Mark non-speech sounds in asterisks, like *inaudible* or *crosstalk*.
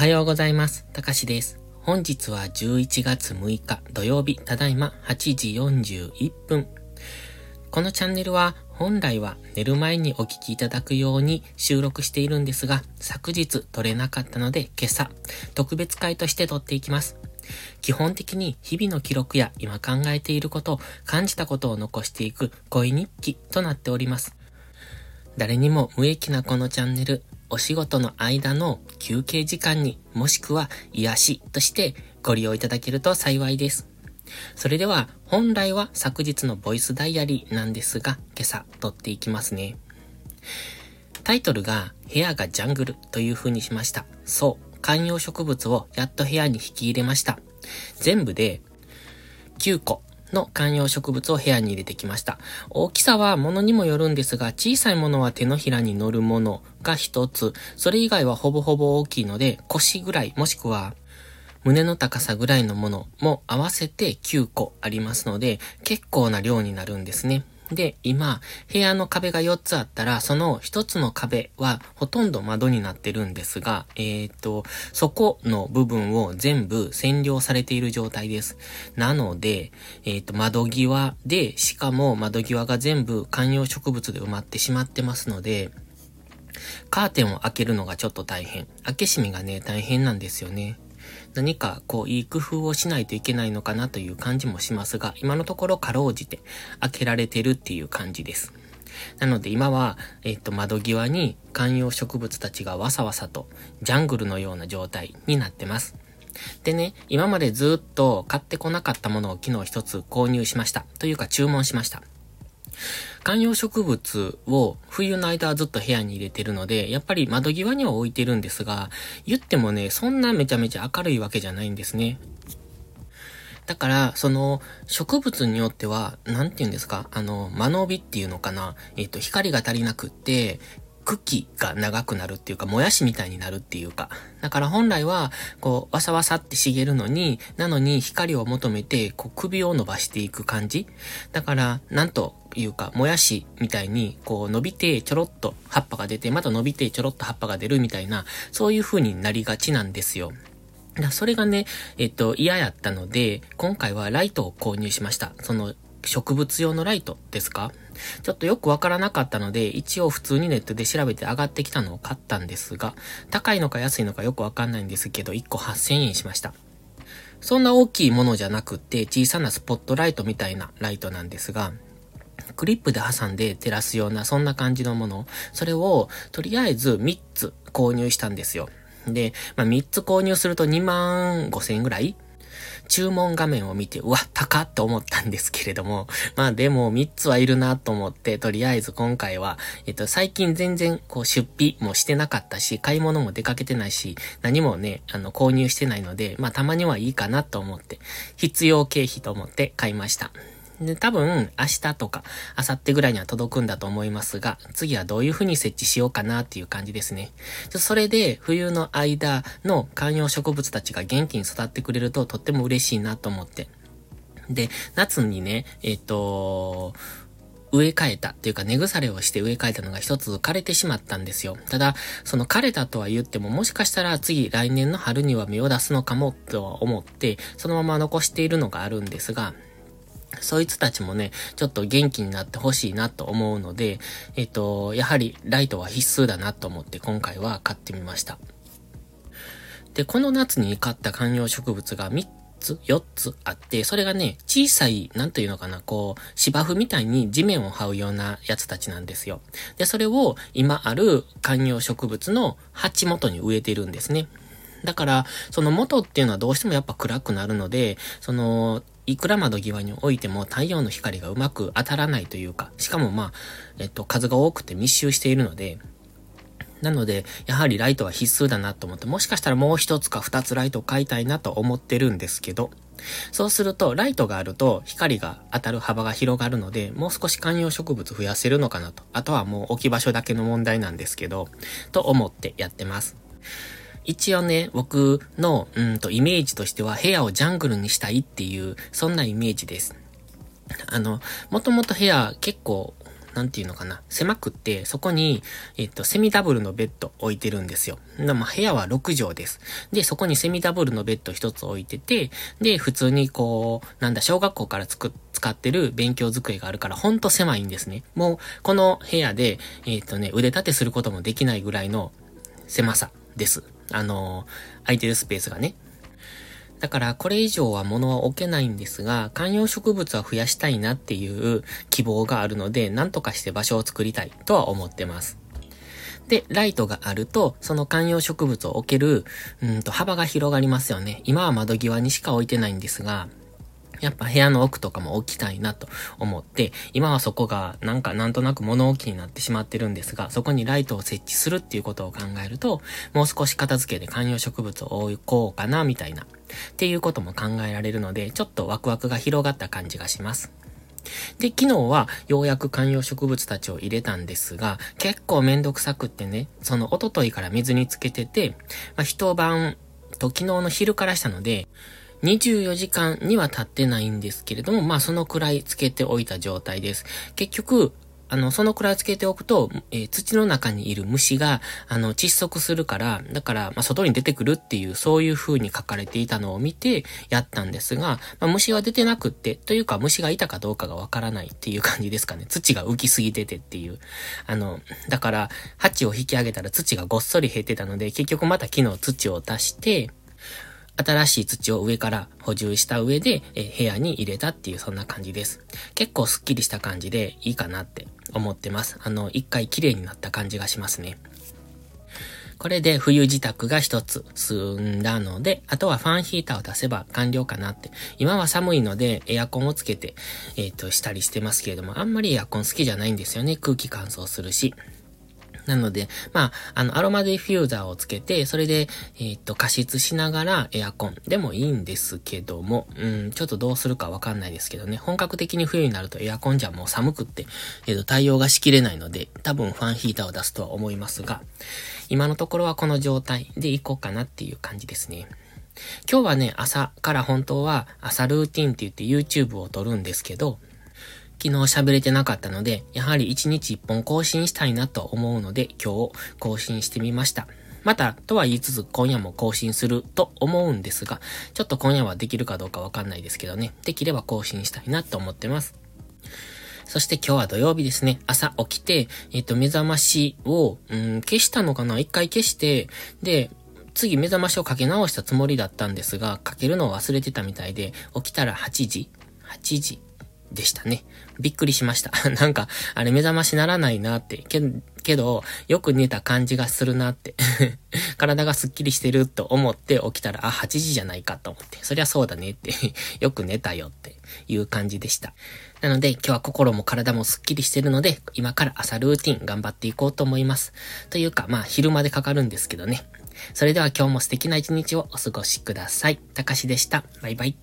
はようございます。たかしです。本日は11月6日土曜日、ただいま8時41分。このチャンネルは本来は寝る前にお聞きいただくように収録しているんですが、昨日撮れなかったので今朝、特別会として撮っていきます。基本的に日々の記録や今考えていること、感じたことを残していく恋日記となっております。誰にも無益なこのチャンネル、お仕事の間の休憩時間にもしくは癒しとしてご利用いただけると幸いです。それでは本来は昨日のボイスダイアリーなんですが今朝撮っていきますね。タイトルが部屋がジャングルという風にしました。そう、観葉植物をやっと部屋に引き入れました。全部で9個の観葉植物を部屋に入れてきました。大きさは物にもよるんですが、小さいものは手のひらに乗るものが一つ、それ以外はほぼほぼ大きいので、腰ぐらい、もしくは胸の高さぐらいのものも合わせて9個ありますので、結構な量になるんですね。で、今、部屋の壁が4つあったら、その1つの壁はほとんど窓になってるんですが、えっ、ー、と、そこの部分を全部占領されている状態です。なので、えっ、ー、と、窓際で、しかも窓際が全部観葉植物で埋まってしまってますので、カーテンを開けるのがちょっと大変。開け閉めがね、大変なんですよね。何かこういい工夫をしないといけないのかなという感じもしますが、今のところかろうじて開けられてるっていう感じです。なので今は、えっ、と、窓際に観葉植物たちがわさわさとジャングルのような状態になってます。でね、今までずっと買ってこなかったものを昨日一つ購入しました。というか注文しました。観葉植物を冬の間はずっと部屋に入れてるので、やっぱり窓際には置いてるんですが、言ってもね、そんなめちゃめちゃ明るいわけじゃないんですね。だから、その、植物によっては、なんて言うんですか、あの、間延びっていうのかな、えっ、と、光が足りなくって、茎が長くなるっていうか、もやしみたいになるっていうか。だから本来は、こう、わさわさって茂るのに、なのに光を求めて、こう、首を伸ばしていく感じ。だから、なんというか、もやしみたいに、こう、伸びてちょろっと葉っぱが出て、また伸びてちょろっと葉っぱが出るみたいな、そういう風になりがちなんですよ。だそれがね、えっと、嫌やったので、今回はライトを購入しました。その、植物用のライトですか？ちょっとよくわからなかったので、一応普通にネットで調べて上がってきたのを買ったんですが、高いのか安いのかよくわかんないんですけど、1個8000円しました。そんな大きいものじゃなくて、小さなスポットライトみたいなライトなんですが、クリップで挟んで照らすような、そんな感じのもの。それを、とりあえず3つ購入したんですよ。で、まあ、3つ購入すると2万5千円ぐらい注文画面を見て、うわ、高っと思ったんですけれども、*laughs* まあでも3つはいるなと思って、とりあえず今回は、えっと、最近全然こう出費もしてなかったし、買い物も出かけてないし、何もね、あの、購入してないので、まあたまにはいいかなと思って、必要経費と思って買いました。で、多分、明日とか、明後日ぐらいには届くんだと思いますが、次はどういう風に設置しようかなっていう感じですね。それで、冬の間の観葉植物たちが元気に育ってくれるととっても嬉しいなと思って。で、夏にね、えっ、ー、と、植え替えたっていうか根腐れをして植え替えたのが一つ枯れてしまったんですよ。ただ、その枯れたとは言ってももしかしたら次来年の春には芽を出すのかもとは思って、そのまま残しているのがあるんですが、そいつたちもね、ちょっと元気になってほしいなと思うので、えっと、やはりライトは必須だなと思って今回は買ってみました。で、この夏に買った観葉植物が3つ、4つあって、それがね、小さい、なんというのかな、こう、芝生みたいに地面を這うようなやつたちなんですよ。で、それを今ある観葉植物の鉢元に植えてるんですね。だから、その元っていうのはどうしてもやっぱ暗くなるので、その、いくら窓際に置いても太陽の光がうまく当たらないというか、しかもまあ、えっと、数が多くて密集しているので、なので、やはりライトは必須だなと思って、もしかしたらもう一つか二つライトを買いたいなと思ってるんですけど、そうすると、ライトがあると光が当たる幅が広がるので、もう少し観葉植物増やせるのかなと。あとはもう置き場所だけの問題なんですけど、と思ってやってます。一応ね、僕の、うんと、イメージとしては部屋をジャングルにしたいっていう、そんなイメージです。あの、もともと部屋結構、なんていうのかな、狭くって、そこに、えっと、セミダブルのベッド置いてるんですよ。でも部屋は6畳です。で、そこにセミダブルのベッド1つ置いてて、で、普通にこう、なんだ、小学校から作っ使ってる勉強机があるから、ほんと狭いんですね。もう、この部屋で、えっ、とね、腕立てすることもできないぐらいの狭さです。あの、空いてるスペースがね。だからこれ以上は物は置けないんですが、観葉植物は増やしたいなっていう希望があるので、なんとかして場所を作りたいとは思ってます。で、ライトがあると、その観葉植物を置ける、うんと幅が広がりますよね。今は窓際にしか置いてないんですが、やっぱ部屋の奥とかも置きたいなと思って、今はそこがなんかなんとなく物置になってしまってるんですが、そこにライトを設置するっていうことを考えると、もう少し片付けで観葉植物を置こうかな、みたいな、っていうことも考えられるので、ちょっとワクワクが広がった感じがします。で、昨日はようやく観葉植物たちを入れたんですが、結構めんどくさくってね、そのおとといから水につけてて、まあ、一晩と昨日の昼からしたので、24時間には経ってないんですけれども、まあそのくらいつけておいた状態です。結局、あの、そのくらいつけておくと、えー、土の中にいる虫が、あの、窒息するから、だから、まあ、外に出てくるっていう、そういう風に書かれていたのを見て、やったんですが、まあ、虫は出てなくって、というか、虫がいたかどうかがわからないっていう感じですかね。土が浮きすぎててっていう。あの、だから、鉢を引き上げたら土がごっそり減ってたので、結局また昨日土を足して、新しい土を上から補充した上で、え部屋に入れたっていうそんな感じです。結構スッキリした感じでいいかなって思ってます。あの、一回綺麗になった感じがしますね。これで冬自宅が一つ済んだので、あとはファンヒーターを出せば完了かなって。今は寒いのでエアコンをつけて、えっ、ー、と、したりしてますけれども、あんまりエアコン好きじゃないんですよね。空気乾燥するし。なので、まあ、あの、アロマディフューザーをつけて、それで、えっ、と、加湿しながらエアコンでもいいんですけども、うん、ちょっとどうするかわかんないですけどね、本格的に冬になるとエアコンじゃもう寒くって、えっ、と、対応がしきれないので、多分ファンヒーターを出すとは思いますが、今のところはこの状態でいこうかなっていう感じですね。今日はね、朝から本当は朝ルーティンって言って YouTube を撮るんですけど、昨日喋れてなかったので、やはり1日1本更新したいなと思うので、今日更新してみました。また、とは言いつつ今夜も更新すると思うんですが、ちょっと今夜はできるかどうかわかんないですけどね、できれば更新したいなと思ってます。そして今日は土曜日ですね。朝起きて、えっ、ー、と、目覚ましを、うん、消したのかな？一回消して、で、次目覚ましをかけ直したつもりだったんですが、かけるのを忘れてたみたいで、起きたら8時 ?8 時でしたね。びっくりしました。*laughs* なんか、あれ目覚ましならないなって。けけど、よく寝た感じがするなって。*laughs* 体がスッキリしてると思って起きたら、あ、8時じゃないかと思って。そりゃそうだねって *laughs* よく寝たよっていう感じでした。なので、今日は心も体もスッキリしてるので、今から朝ルーティン頑張っていこうと思います。というか、まあ、昼までかかるんですけどね。それでは今日も素敵な一日をお過ごしください。たかしでした。バイバイ。